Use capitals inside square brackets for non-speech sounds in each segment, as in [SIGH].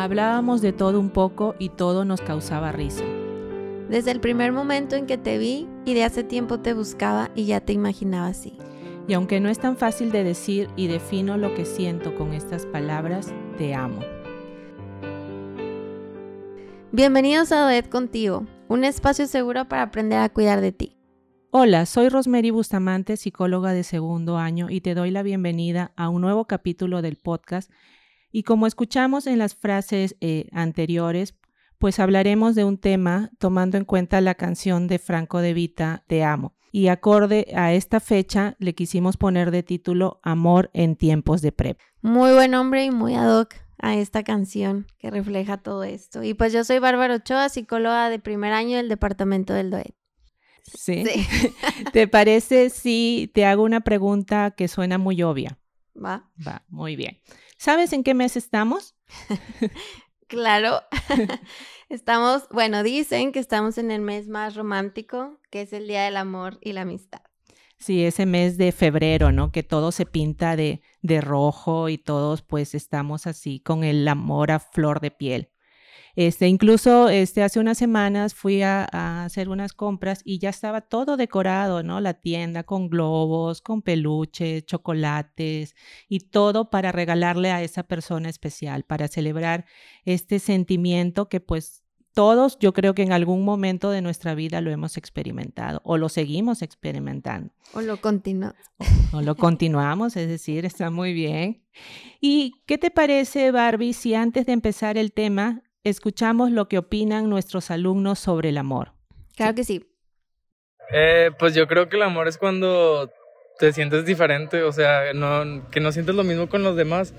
Hablábamos de todo un poco y todo nos causaba risa. Desde el primer momento en que te vi y de hace tiempo te buscaba y ya te imaginaba así. Y aunque no es tan fácil de decir y defino lo que siento con estas palabras, te amo. Bienvenidos a Doed Contigo, un espacio seguro para aprender a cuidar de ti. Hola, soy Rosemary Bustamante, psicóloga de segundo año, y te doy la bienvenida a un nuevo capítulo del podcast. Y como escuchamos en las frases eh, anteriores, pues hablaremos de un tema tomando en cuenta la canción de Franco de Vita, Te amo. Y acorde a esta fecha, le quisimos poner de título Amor en tiempos de prep. Muy buen nombre y muy ad hoc a esta canción que refleja todo esto. Y pues yo soy Bárbara Ochoa, psicóloga de primer año del departamento del DOET. ¿Sí? [LAUGHS] ¿Te parece si te hago una pregunta que suena muy obvia? Va. Va, muy bien. ¿Sabes en qué mes estamos? [LAUGHS] claro. [LAUGHS] estamos, bueno, dicen que estamos en el mes más romántico, que es el Día del Amor y la Amistad. Sí, ese mes de febrero, ¿no? Que todo se pinta de, de rojo y todos pues estamos así con el amor a flor de piel. Este, incluso este, hace unas semanas fui a, hacer unas compras y ya estaba todo decorado, ¿no? La tienda con globos, con peluches, chocolates y todo para regalarle a esa persona especial, para celebrar este sentimiento que pues todos yo creo que en algún momento de nuestra vida lo hemos experimentado o lo seguimos experimentando. O lo continuamos. O, lo continuamos, es decir, está muy bien. ¿Y qué te parece, Barbie, si antes de empezar el tema escuchamos lo que opinan nuestros alumnos sobre el amor. Claro que sí. Eh, pues yo creo que el amor es cuando te sientes diferente, o sea, no, que no sientes lo mismo con los demás.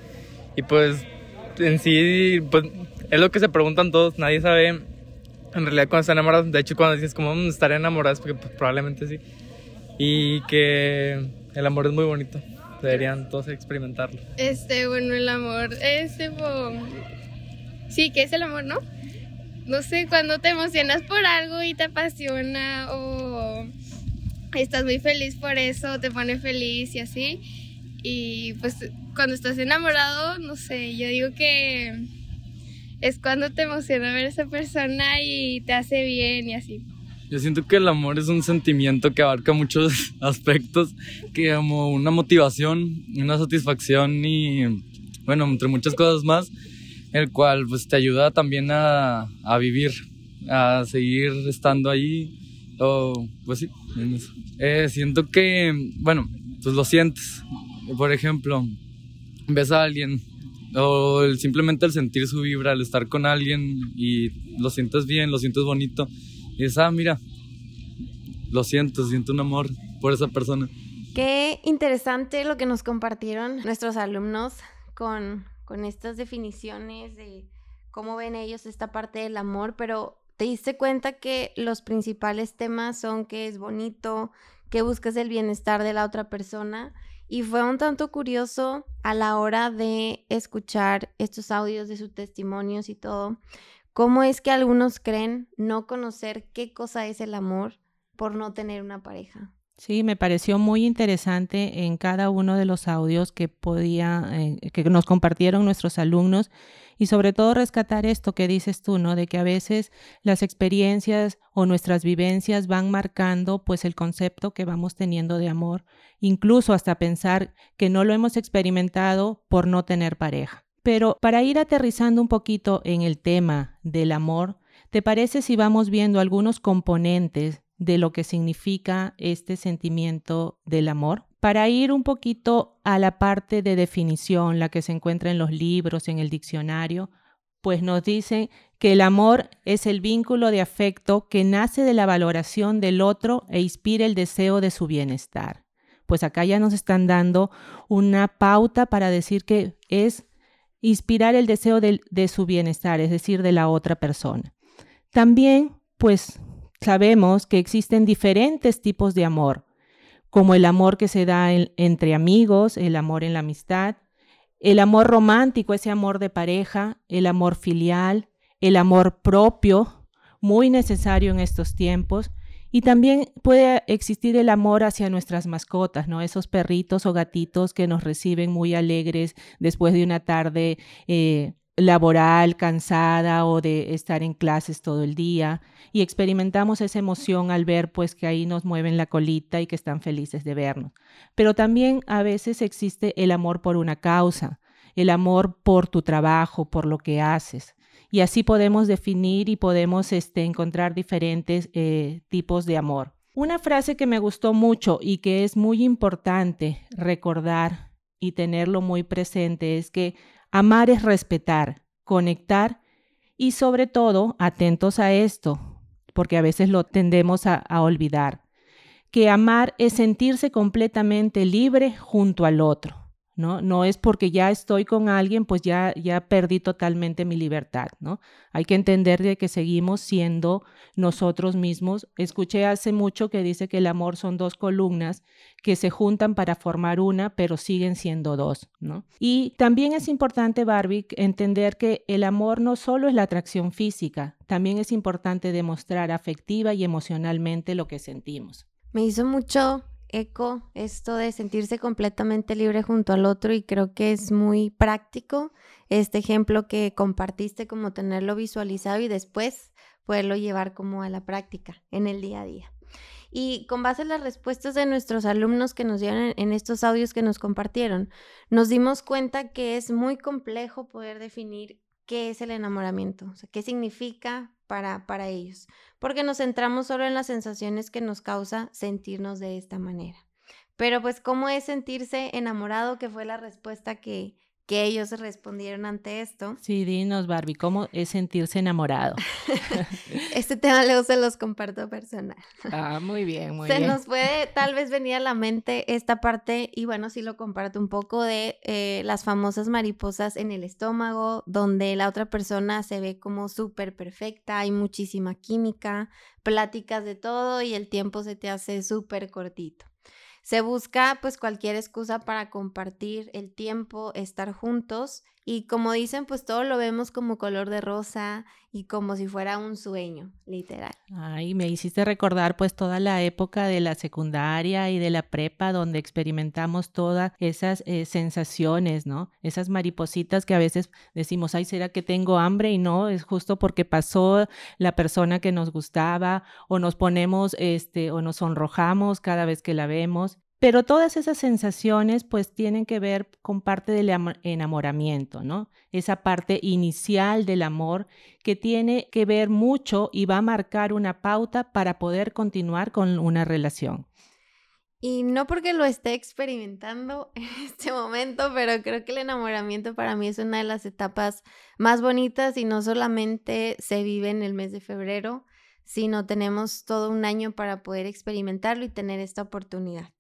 Y pues en sí, pues es lo que se preguntan todos, nadie sabe en realidad cuando están enamorados. De hecho, cuando dices como estar enamorados, porque pues, probablemente sí. Y que el amor es muy bonito. Deberían todos experimentarlo. Este, bueno, el amor es tipo Sí, ¿qué es el amor, no? No sé, cuando te emocionas por algo y te apasiona o estás muy feliz por eso, te pone feliz y así. Y pues cuando estás enamorado, no sé, yo digo que es cuando te emociona ver a esa persona y te hace bien y así. Yo siento que el amor es un sentimiento que abarca muchos [LAUGHS] aspectos, que como una motivación, una satisfacción y, bueno, entre muchas cosas más el cual pues te ayuda también a, vivir, a seguir estando ahí, o pues sí, eh, siento que, bueno, pues lo sientes, por ejemplo, ves a alguien, o simplemente el sentir su vibra, el estar con alguien y lo sientes bien, lo sientes bonito, y dices, ah, mira, lo siento, siento un amor por esa persona. Qué interesante lo que nos compartieron nuestros alumnos con con estas definiciones de cómo ven ellos esta parte del amor, pero te diste cuenta que los principales temas son que es bonito, que buscas el bienestar de la otra persona. Y fue un tanto curioso a la hora de escuchar estos audios de sus testimonios y todo, cómo es que algunos creen no conocer qué cosa es el amor por no tener una pareja. Sí, me pareció muy interesante en cada uno de los audios que podía, eh, que nos compartieron nuestros alumnos y sobre todo rescatar esto que dices tú, ¿no? De que a veces las experiencias o nuestras vivencias van marcando pues el concepto que vamos teniendo de amor, incluso hasta pensar que no lo hemos experimentado por no tener pareja. Pero para ir aterrizando un poquito en el tema del amor, ¿te parece si vamos viendo algunos componentes de lo que significa este sentimiento del amor. Para ir un poquito a la parte de definición, la que se encuentra en los libros, en el diccionario, pues nos dice que el amor es el vínculo de afecto que nace de la valoración del otro e inspira el deseo de su bienestar. Pues acá ya nos están dando una pauta para decir que es inspirar el deseo de, de su bienestar, es decir, de la otra persona. También, pues Sabemos que existen diferentes tipos de amor, como el amor que se da entre amigos, el amor en la amistad, el amor romántico, ese amor de pareja, el amor filial, el amor propio, muy necesario en estos tiempos, y también puede existir el amor hacia nuestras mascotas, ¿no? Esos perritos o gatitos que nos reciben muy alegres después de una tarde eh, laboral, cansada o de estar en clases todo el día y experimentamos esa emoción al ver pues que ahí nos mueven la colita y que están felices de vernos. Pero también a veces existe el amor por una causa, el amor por tu trabajo, por lo que haces. Y así podemos definir y podemos este, encontrar diferentes eh, tipos de amor. Una frase que me gustó mucho y que es muy importante recordar y tenerlo muy presente es que amar es respetar, conectar y sobre todo atentos a esto, porque a veces lo tendemos a, olvidar, que amar es sentirse completamente libre junto al otro. ¿No? No es porque ya estoy con alguien, pues ya, ya perdí totalmente mi libertad, ¿no? Hay que entender de que seguimos siendo nosotros mismos. Escuché hace mucho que dice que el amor son dos columnas que se juntan para formar una, pero siguen siendo dos, ¿no? Y también es importante, Barbie, entender que el amor no solo es la atracción física, también es importante demostrar afectiva y emocionalmente lo que sentimos. Me hizo mucho eco esto de sentirse completamente libre junto al otro y creo que es muy práctico este ejemplo que compartiste como tenerlo visualizado y después poderlo llevar como a la práctica en el día a día. Y con base en las respuestas de nuestros alumnos que nos dieron en estos audios que nos compartieron, nos dimos cuenta que es muy complejo poder definir qué es el enamoramiento, qué significa para, para ellos, porque nos centramos solo en las sensaciones que nos causa sentirnos de esta manera. Pero pues, ¿cómo es sentirse enamorado? Que fue la respuesta que, que ellos respondieron ante esto. Sí, dinos, Barbie, ¿cómo es sentirse enamorado? [LAUGHS] este tema luego se los comparto personal. Ah, muy bien, muy se bien. Se nos puede tal vez venir a la mente esta parte, y bueno, sí lo comparto un poco, de eh, las famosas mariposas en el estómago, donde la otra persona se ve como súper perfecta, hay muchísima química, pláticas de todo y el tiempo se te hace súper cortito. Se busca pues cualquier excusa para compartir el tiempo, estar juntos y como dicen pues todo lo vemos como color de rosa y como si fuera un sueño, literal. Ay, me hiciste recordar pues toda la época de la secundaria y de la prepa donde experimentamos todas esas eh, sensaciones, ¿no? Esas maripositas que a veces decimos, ay, ¿será que tengo hambre? Y no, es justo porque pasó la persona que nos gustaba o nos ponemos, este, o nos sonrojamos cada vez que la vemos. Pero todas esas sensaciones pues tienen que ver con parte del enamoramiento, ¿no? Esa parte inicial del amor que tiene que ver mucho y va a marcar una pauta para poder continuar con una relación. Y no porque lo esté experimentando [LAUGHS] en este momento, pero creo que el enamoramiento para mí es una de las etapas más bonitas y no solamente se vive en el mes de febrero, sino tenemos todo un año para poder experimentarlo y tener esta oportunidad.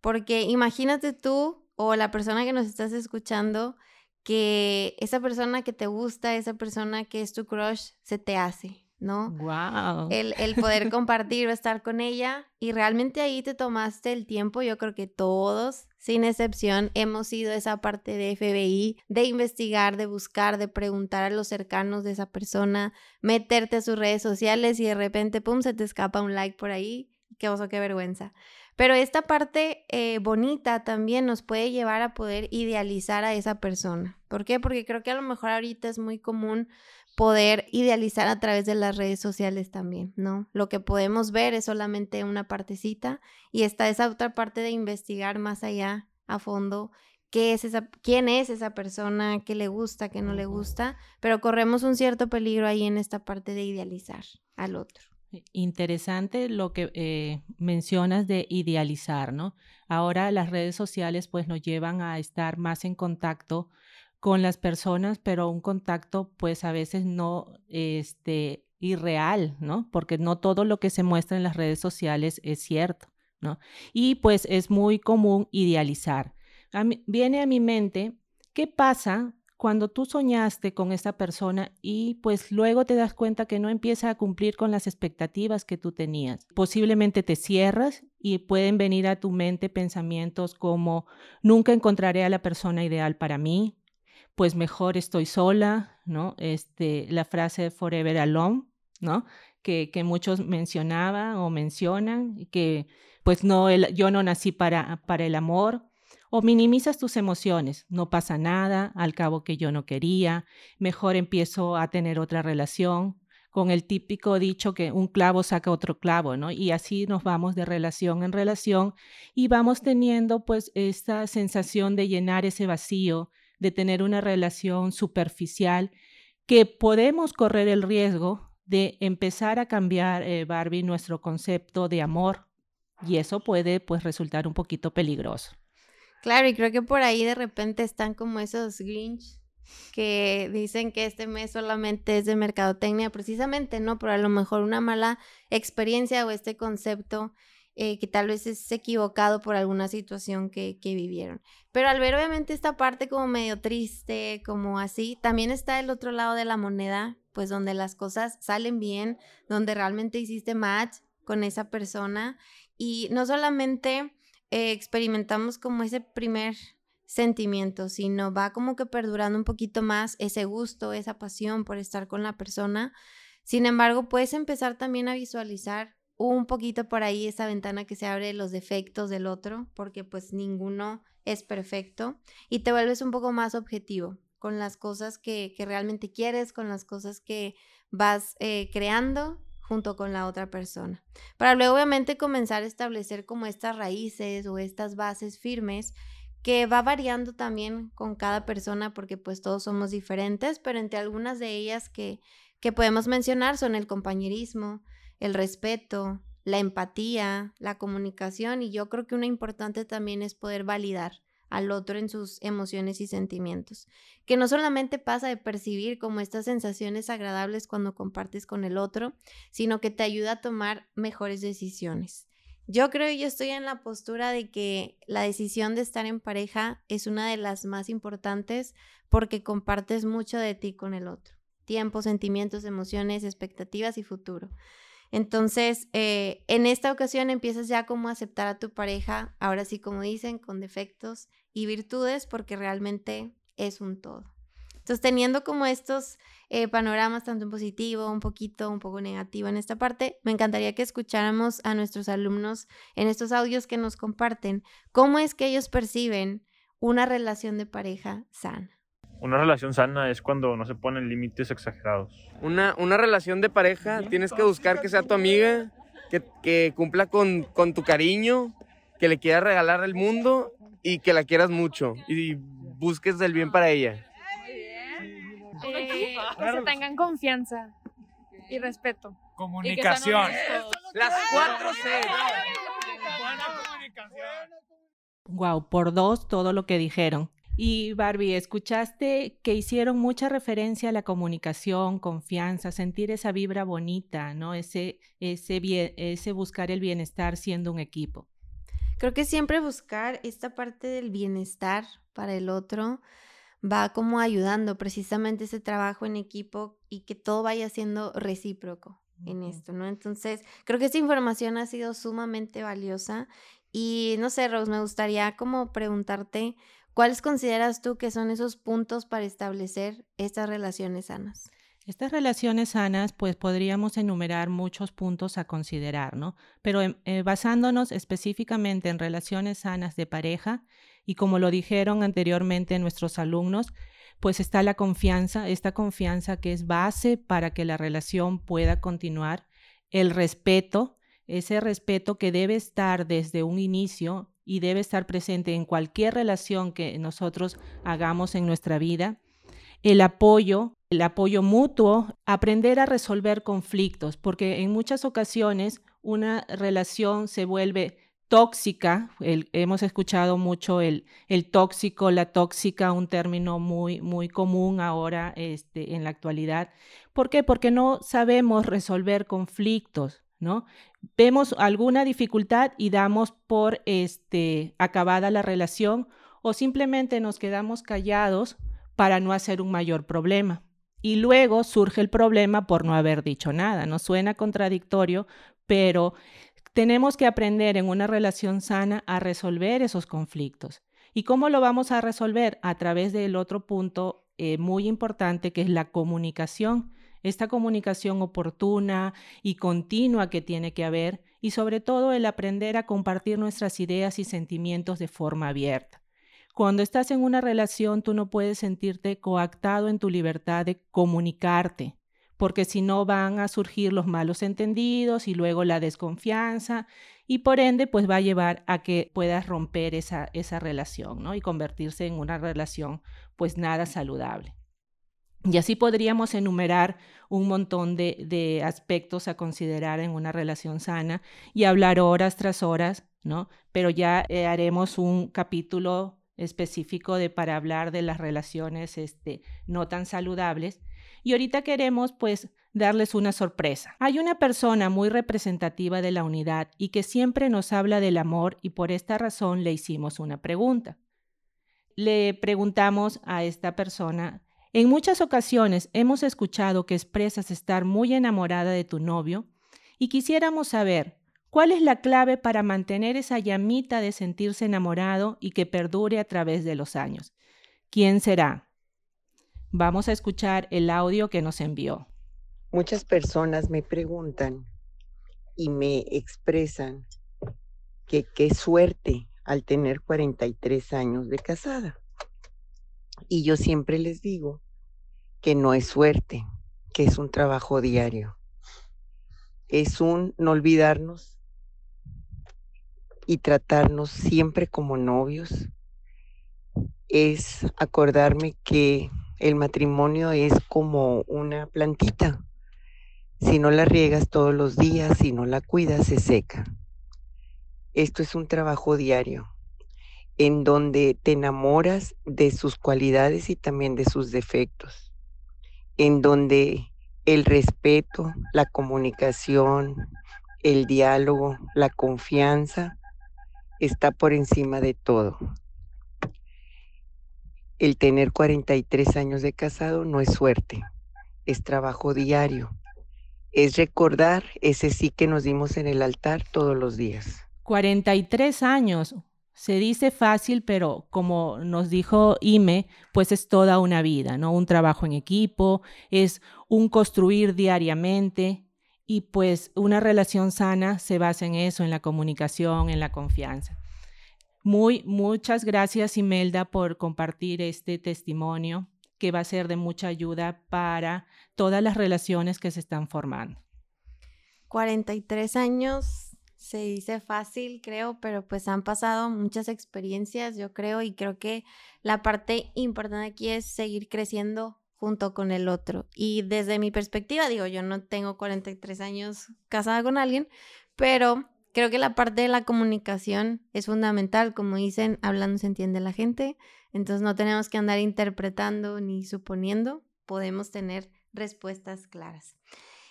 Porque imagínate tú o la persona que nos estás escuchando que esa persona que te gusta, esa persona que es tu crush, se te hace, ¿no? Wow. El, el poder [LAUGHS] compartir o estar con ella y realmente ahí te tomaste el tiempo. Yo creo que todos, sin excepción, hemos sido esa parte de FBI, de investigar, de buscar, de preguntar a los cercanos de esa persona, meterte a sus redes sociales y de repente, pum, se te escapa un like por ahí. Qué oso, qué vergüenza. Pero esta parte eh, bonita también nos puede llevar a poder idealizar a esa persona. ¿Por qué? Porque creo que a lo mejor ahorita es muy común poder idealizar a través de las redes sociales también, ¿no? Lo que podemos ver es solamente una partecita y está esa otra parte de investigar más allá a fondo qué es esa, quién es esa persona, qué le gusta, qué no le gusta, pero corremos un cierto peligro ahí en esta parte de idealizar al otro. Interesante lo que eh, mencionas de idealizar, ¿no? Ahora las redes sociales pues nos llevan a estar más en contacto con las personas, pero un contacto pues a veces no este irreal, ¿no? Porque no todo lo que se muestra en las redes sociales es cierto, ¿no? Y pues es muy común idealizar. viene a mi mente, ¿qué pasa cuando tú soñaste con esa persona y pues luego te das cuenta que no empieza a cumplir con las expectativas que tú tenías. Posiblemente te cierras y pueden venir a tu mente pensamientos como nunca encontraré a la persona ideal para mí, pues mejor estoy sola, ¿no? Este, la frase forever alone, ¿no? Que, que muchos mencionaban o mencionan, que pues no, yo no nací para, para el amor, O minimizas tus emociones, no pasa nada, al cabo que yo no quería, mejor empiezo a tener otra relación, con el típico dicho que un clavo saca otro clavo, ¿no? Y así nos vamos de relación en relación y vamos teniendo pues esta sensación de llenar ese vacío, de tener una relación superficial que podemos correr el riesgo de empezar a cambiar, eh, Barbie, nuestro concepto de amor y eso puede pues resultar un poquito peligroso. Claro, y creo que por ahí de repente están como esos Grinch que dicen que este mes solamente es de mercadotecnia, precisamente, ¿no? Pero a lo mejor una mala experiencia o este concepto eh, que tal vez es equivocado por alguna situación que, que vivieron. Pero al ver obviamente esta parte como medio triste, como así, también está el otro lado de la moneda, pues donde las cosas salen bien, donde realmente hiciste match con esa persona y no solamente eh, experimentamos como ese primer sentimiento, sino va como que perdurando un poquito más ese gusto, esa pasión por estar con la persona. Sin embargo, puedes empezar también a visualizar un poquito por ahí esa ventana que se abre de los defectos del otro, porque pues ninguno es perfecto y te vuelves un poco más objetivo con las cosas que, realmente quieres, con las cosas que vas eh, creando junto con la otra persona. Para luego obviamente comenzar a establecer como estas raíces o estas bases firmes que va variando también con cada persona porque pues todos somos diferentes, pero entre algunas de ellas que, que podemos mencionar son el compañerismo, el respeto, la empatía, la comunicación y yo creo que una importante también es poder validar al otro en sus emociones y sentimientos, que no solamente pasa de percibir como estas sensaciones agradables cuando compartes con el otro, sino que te ayuda a tomar mejores decisiones. Yo creo yo estoy en la postura de que la decisión de estar en pareja es una de las más importantes porque compartes mucho de ti con el otro. Tiempo, sentimientos, emociones, expectativas y futuro. Entonces, eh, en esta ocasión empiezas ya como a aceptar a tu pareja, ahora sí como dicen, con defectos y virtudes, porque realmente es un todo. Entonces, teniendo como estos eh, panoramas, tanto en positivo, un poquito, un poco negativo en esta parte, me encantaría que escucháramos a nuestros alumnos en estos audios que nos comparten cómo es que ellos perciben una relación de pareja sana. Una relación sana es cuando no se ponen límites exagerados. Una, una relación de pareja tienes que buscar que sea tu amiga, que, que cumpla con, con tu cariño, que le quieras regalar el mundo y que la quieras mucho y busques el bien para ella eh, que se tengan confianza y respeto. Comunicación. Las cuatro C. Buena comunicación. Wow, por dos todo lo que dijeron. Y Barbie, escuchaste que hicieron mucha referencia a la comunicación, confianza, sentir esa vibra bonita, ¿no? Ese, ese, ese buscar el bienestar siendo un equipo. Creo que siempre buscar esta parte del bienestar para el otro, va como ayudando precisamente ese trabajo en equipo y que todo vaya siendo recíproco en esto, ¿no? Entonces, creo que esta información ha sido sumamente valiosa y no sé, Rose, me gustaría como preguntarte, ¿cuáles consideras tú que son esos puntos para establecer estas relaciones sanas? Estas relaciones sanas, pues podríamos enumerar muchos puntos a considerar, ¿no? Pero em, eh, basándonos específicamente en relaciones sanas de pareja, y como lo dijeron anteriormente nuestros alumnos, pues está la confianza, esta confianza que es base para que la relación pueda continuar, el respeto, ese respeto que debe estar desde un inicio y debe estar presente en cualquier relación que nosotros hagamos en nuestra vida, el apoyo, el apoyo mutuo, aprender a resolver conflictos, porque en muchas ocasiones una relación se vuelve tóxica, hemos escuchado mucho el, el, tóxico, la tóxica, un término muy, muy común ahora este, en la actualidad. ¿Por qué? Porque no sabemos resolver conflictos, ¿no? Vemos alguna dificultad y damos por este, acabada la relación o simplemente nos quedamos callados para no hacer un mayor problema. Y luego surge el problema por no haber dicho nada. No suena contradictorio, pero tenemos que aprender en una relación sana a resolver esos conflictos. ¿Y cómo lo vamos a resolver? A través del otro punto eh, muy importante que es la comunicación. Esta comunicación oportuna y continua que tiene que haber y sobre todo el aprender a compartir nuestras ideas y sentimientos de forma abierta. Cuando estás en una relación, tú no puedes sentirte coactado en tu libertad de comunicarte, porque si no van a surgir los malos entendidos y luego la desconfianza y por ende pues va a llevar a que puedas romper esa, esa relación ¿no? y convertirse en una relación pues nada saludable. Y así podríamos enumerar un montón de, de, aspectos a considerar en una relación sana y hablar horas tras horas, ¿no? Pero ya eh, haremos un capítulo específico de para hablar de las relaciones este, no tan saludables. Y ahorita queremos pues darles una sorpresa. Hay una persona muy representativa de la unidad y que siempre nos habla del amor y por esta razón le hicimos una pregunta. Le preguntamos a esta persona en muchas ocasiones hemos escuchado que expresas estar muy enamorada de tu novio y quisiéramos saber cuál es la clave para mantener esa llamita de sentirse enamorado y que perdure a través de los años. ¿Quién será? Vamos a escuchar el audio que nos envió. Muchas personas me preguntan y me expresan que qué suerte al tener 43 años de casada. Y yo siempre les digo que no es suerte, que es un trabajo diario. Es un no olvidarnos y tratarnos siempre como novios. Es acordarme que el matrimonio es como una plantita. Si no la riegas todos los días, si no la cuidas, se seca. Esto es un trabajo diario en donde te enamoras de sus cualidades y también de sus defectos, en donde el respeto, la comunicación, el diálogo, la confianza está por encima de todo. El tener 43 años de casado no es suerte, es trabajo diario, es recordar ese sí que nos dimos en el altar todos los días. 43 años, se dice fácil, pero como nos dijo Ime, pues es toda una vida, ¿no? Un trabajo en equipo, es un construir diariamente y pues una relación sana se basa en eso, en la comunicación, en la confianza. Muy, muchas gracias Imelda por compartir este testimonio que va a ser de mucha ayuda para todas las relaciones que se están formando. 43 años se dice fácil, creo, pero pues han pasado muchas experiencias, yo creo, y creo que la parte importante aquí es seguir creciendo junto con el otro. Y desde mi perspectiva, digo, yo no tengo 43 años casada con alguien, pero creo que la parte de la comunicación es fundamental. Como dicen, hablando se entiende la gente, entonces no tenemos que andar interpretando ni suponiendo, podemos tener respuestas claras.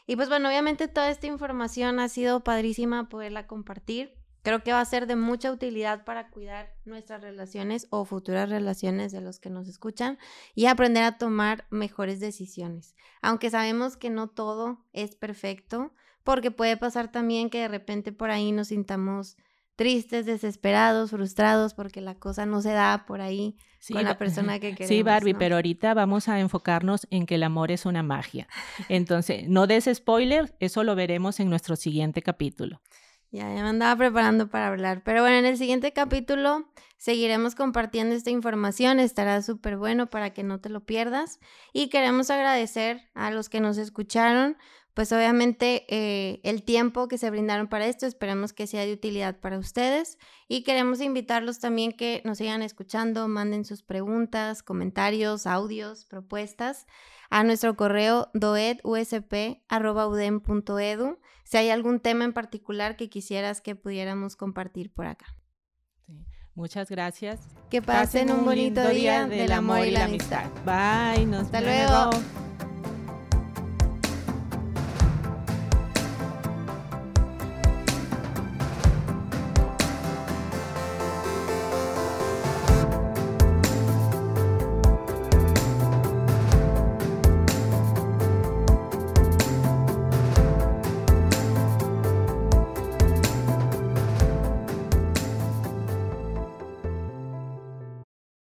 Y pues bueno, obviamente toda esta información ha sido padrísima poderla compartir. Creo que va a ser de mucha utilidad para cuidar nuestras relaciones o futuras relaciones de los que nos escuchan y aprender a tomar mejores decisiones. Aunque sabemos que no todo es perfecto, porque puede pasar también que de repente por ahí nos sintamos tristes, desesperados, frustrados porque la cosa no se da por ahí con la persona que [LAUGHS] queremos. Sí, Barbie, pero ahorita vamos a enfocarnos en que el amor es una magia. Entonces, no des spoiler, eso lo veremos en nuestro siguiente capítulo. Ya, ya me andaba preparando para hablar. Pero bueno, en el siguiente capítulo seguiremos compartiendo esta información. Estará súper bueno para que no te lo pierdas. Y queremos agradecer a los que nos escucharon pues obviamente eh, el tiempo que se brindaron para esto, esperemos que sea de utilidad para ustedes y queremos invitarlos también que nos sigan escuchando, manden sus preguntas, comentarios, audios, propuestas a nuestro correo doedusp.udem.edu si hay algún tema en particular que quisieras que pudiéramos compartir por acá. Muchas gracias. Que pasen, un bonito día del amor y la amistad. Bye, nos Hasta luego.